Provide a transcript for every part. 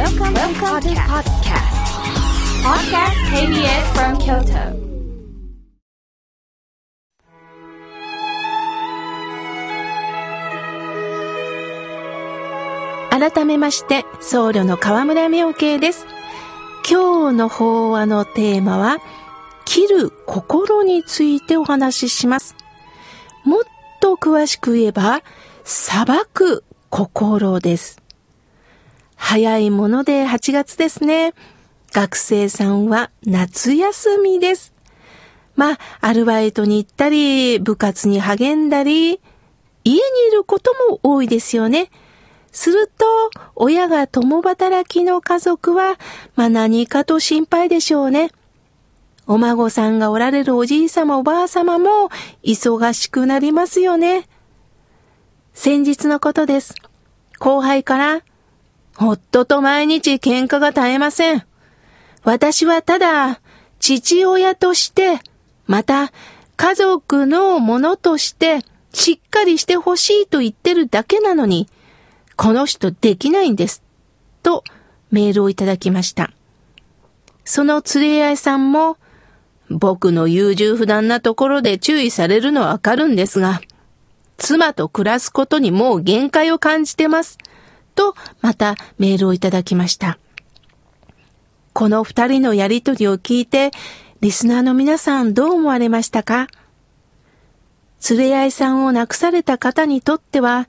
Welcome, Welcome to podcast. Podcast KBS from Kyoto. 改めまして、僧侶の河村明慶です。今日の法話のテーマは、切る心についてお話しします。もっと詳しく言えば、裁く心です。早いもので8月ですね。学生さんは夏休みです。まあ、アルバイトに行ったり、部活に励んだり、家にいることも多いですよね。すると、親が共働きの家族は、まあ何かと心配でしょうね。お孫さんがおられるおじいさまおばあさまも忙しくなりますよね。先日のことです。後輩から、夫と毎日喧嘩が絶えません。私はただ、父親として、また、家族のものとして、しっかりしてほしいと言ってるだけなのに、この人できないんです。とメールをいただきました。その連れ合いさんも、僕の優柔不断なところで注意されるのはわかるんですが、妻と暮らすことにもう限界を感じてます。と、またメールをいただきました。この二人のやりとりを聞いて、リスナーの皆さんどう思われましたか？連れ合いさんを亡くされた方にとっては、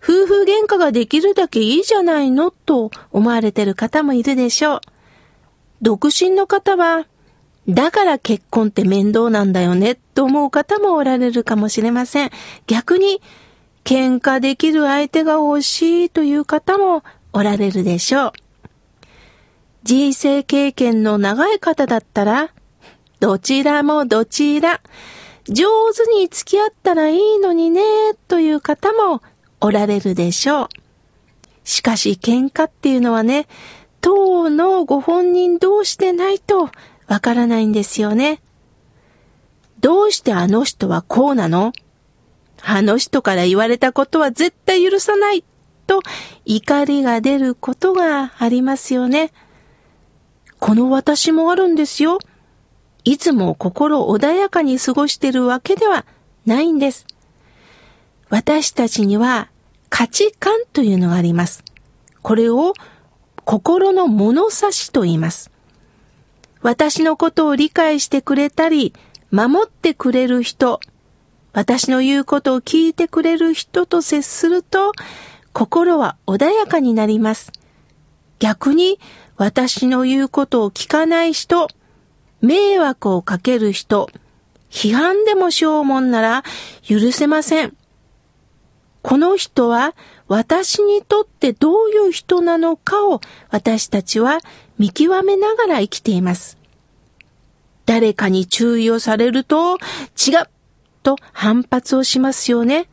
夫婦喧嘩ができるだけいいじゃないのと思われてる方もいるでしょう。独身の方は、だから結婚って面倒なんだよねと思う方もおられるかもしれません。逆に、喧嘩できる相手が欲しいという方もおられるでしょう。人生経験の長い方だったら、どちらもどちら、上手に付き合ったらいいのにね、という方もおられるでしょう。しかし喧嘩っていうのはね、当のご本人同士でないとわからないんですよね。どうしてあの人はこうなの？あの人から言われたことは絶対許さないと怒りが出ることがありますよね。この私もあるんですよ。いつも心穏やかに過ごしてるわけではないんです。私たちには価値観というのがあります。これを心の物差しと言います。私のことを理解してくれたり、守ってくれる人、私の言うことを聞いてくれる人と接すると、心は穏やかになります。逆に、私の言うことを聞かない人、迷惑をかける人、批判でもしようもんなら許せません。この人は私にとってどういう人なのかを私たちは見極めながら生きています。誰かに注意をされると違うと反発をしますよね。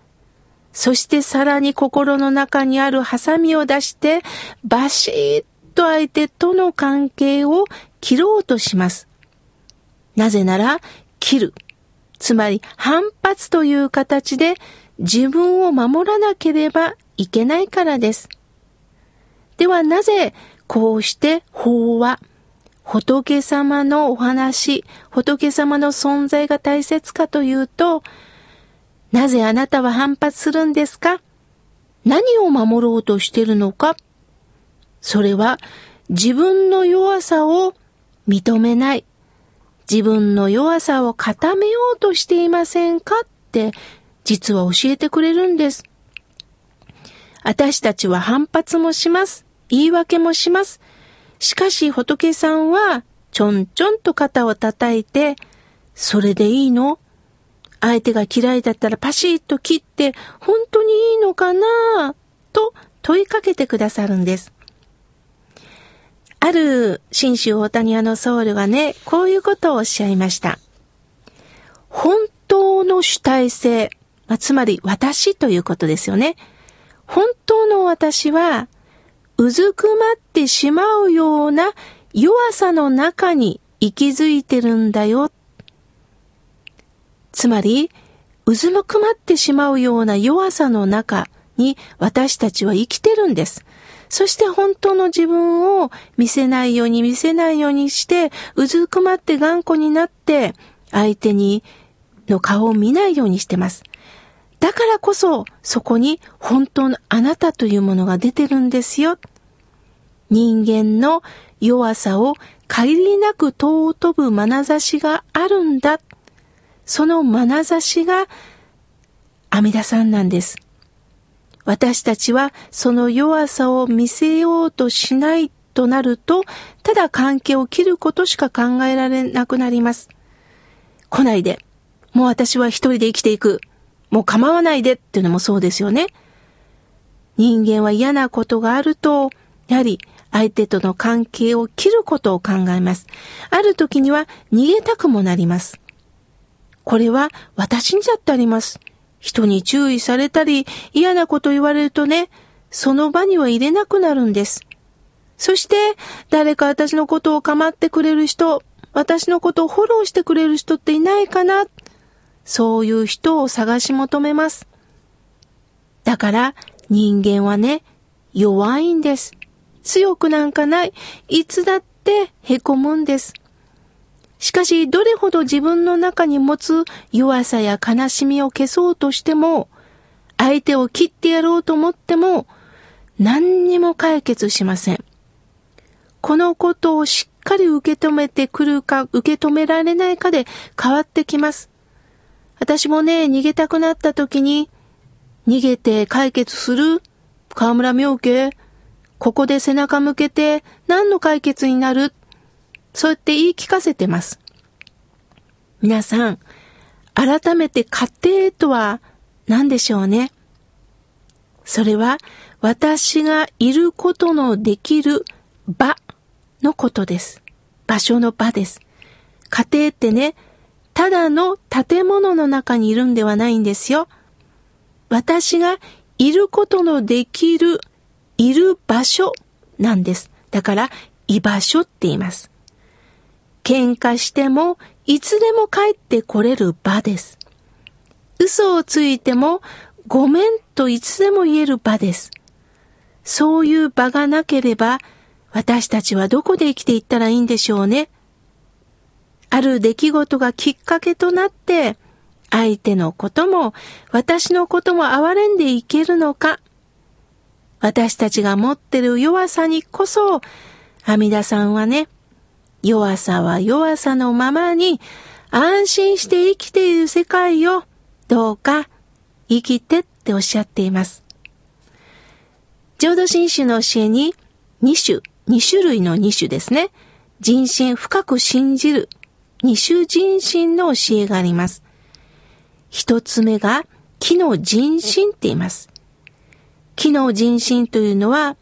そしてさらに心の中にあるハサミを出してバシッと相手との関係を切ろうとします。なぜなら切る。つまり反発という形で自分を守らなければいけないからです。ではなぜこうして法は仏様のお話、仏様の存在が大切かというと、なぜあなたは反発するんですか？何を守ろうとしてるのか？それは自分の弱さを認めない。自分の弱さを固めようとしていませんか？って実は教えてくれるんです。私たちは反発もします。言い訳もします。しかし仏さんはちょんちょんと肩を叩いて、それでいいの？相手が嫌いだったらパシッと切って本当にいいのかな？と問いかけてくださるんです。ある新州大谷屋の僧侶がね、こういうことをおっしゃいました。本当の主体性、まあ、つまり私ということですよね。本当の私は、うずくまってしまうような弱さの中に息づいてるんだよ。つまり、うずくまってしまうような弱さの中に私たちは生きてるんです。そして本当の自分を見せないように見せないようにして、うずくまって頑固になって、相手にの顔を見ないようにしてます。だからこそ、そこに本当のあなたというものが出てるんですよ。人間の弱さを限りなく尊ぶ眼差しがあるんだ。その眼差しが阿弥陀さんなんです。私たちはその弱さを見せようとしないとなると、ただ関係を切ることしか考えられなくなります。来ないで。もう私は一人で生きていく。もう構わないでっていうのもそうですよね。人間は嫌なことがあると、やはり相手との関係を切ることを考えます。ある時には逃げたくもなります。これは私にだってあります。人に注意されたり嫌なこと言われるとね、その場には入れなくなるんです。そして誰か私のことを構ってくれる人、私のことをフォローしてくれる人っていないかなそういう人を探し求めます。だから人間はね、弱いんです。強くなんかない。いつだって凹むんです。しかし、どれほど自分の中に持つ弱さや悲しみを消そうとしても、相手を切ってやろうと思っても、何にも解決しません。このことをしっかり受け止めてくるか、受け止められないかで変わってきます。私もね、逃げたくなった時に、逃げて解決する？河村明家、ここで背中向けて何の解決になる？そうやって言い聞かせてます。皆さん、改めて家庭とは何でしょうね？それは私がいることのできる場のことです。場所の場です。家庭ってね、ただの建物の中にいるんではないんですよ。私がいることのできる、いる場所なんです。だから、居場所って言います。喧嘩しても、いつでも帰ってこれる場です。嘘をついても、ごめんといつでも言える場です。そういう場がなければ、私たちはどこで生きていったらいいんでしょうね。ある出来事がきっかけとなって、相手のことも私のことも憐れんでいけるのか。私たちが持ってる弱さにこそ、阿弥陀さんはね、弱さは弱さのままに安心して生きている世界をどうか生きてっておっしゃっています。浄土真宗の教えに2種、2種類の2種ですね。人心深く信じる二種人心の教えがあります。一つ目が、機能人心って言います。機能人心というのは、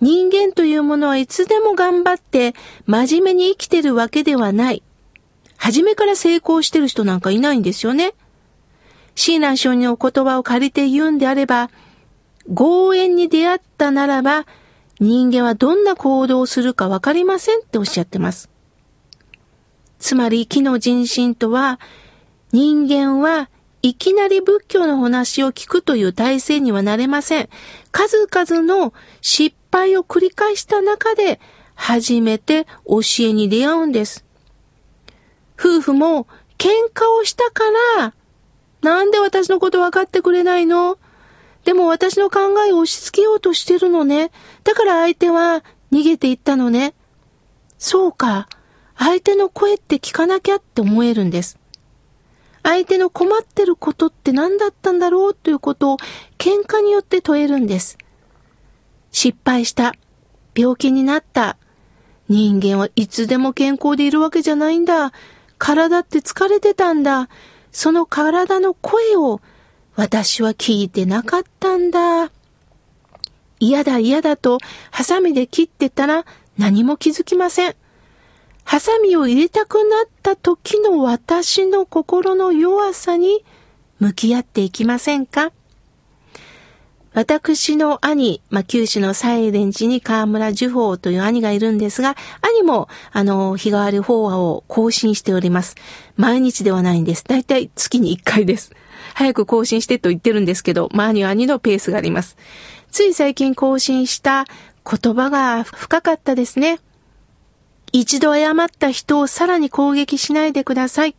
人間というものはいつでも頑張って真面目に生きてるわけではない。初めから成功してる人なんかいないんですよね。シーナンの言葉を借りて言うんであれば、強縁に出会ったならば、人間はどんな行動をするかわかりませんっておっしゃってます。つまり、木の人心とは、人間はいきなり仏教の話を聞くという体制にはなれません。数々の失敗を繰り返した中で、初めて教えに出会うんです。夫婦も喧嘩をしたから、なんで私のこと分かってくれないの？でも私の考えを押し付けようとしてるのね。だから相手は逃げていったのね。そうか。相手の声って聞かなきゃって思えるんです。相手の困ってることって何だったんだろうということを喧嘩によって問えるんです。失敗した。病気になった。人間はいつでも健康でいるわけじゃないんだ。体って疲れてたんだ。その体の声を私は聞いてなかったんだ。嫌だ嫌だとハサミで切ってたら何も気づきません。ハサミを入れたくなった時の私の心の弱さに向き合っていきませんか？私の兄、まあ、九州のサイレン寺に河村樹宝という兄がいるんですが、兄も、あの、日替わり法話を更新しております。毎日ではないんです。だいたい月に1回です。早く更新してと言ってるんですけど、まあ、兄は兄のペースがあります。つい最近更新した言葉が深かったですね。一度謝った人をさらに攻撃しないでください。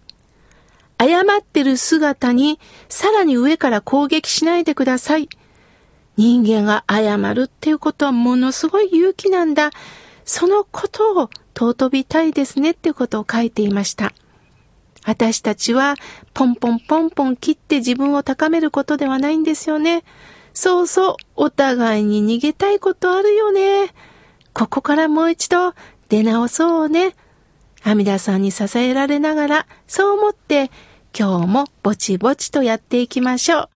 謝ってる姿にさらに上から攻撃しないでください。人間が謝るっていうことはものすごい勇気なんだ。そのことを尊びたいですねっていうことを書いていました。私たちはポンポンポンポン切って自分を高めることではないんですよね。そうそう、お互いに逃げたいことあるよね。ここからもう一度出直そうね。阿弥陀さんに支えられながら、そう思って今日もぼちぼちとやっていきましょう。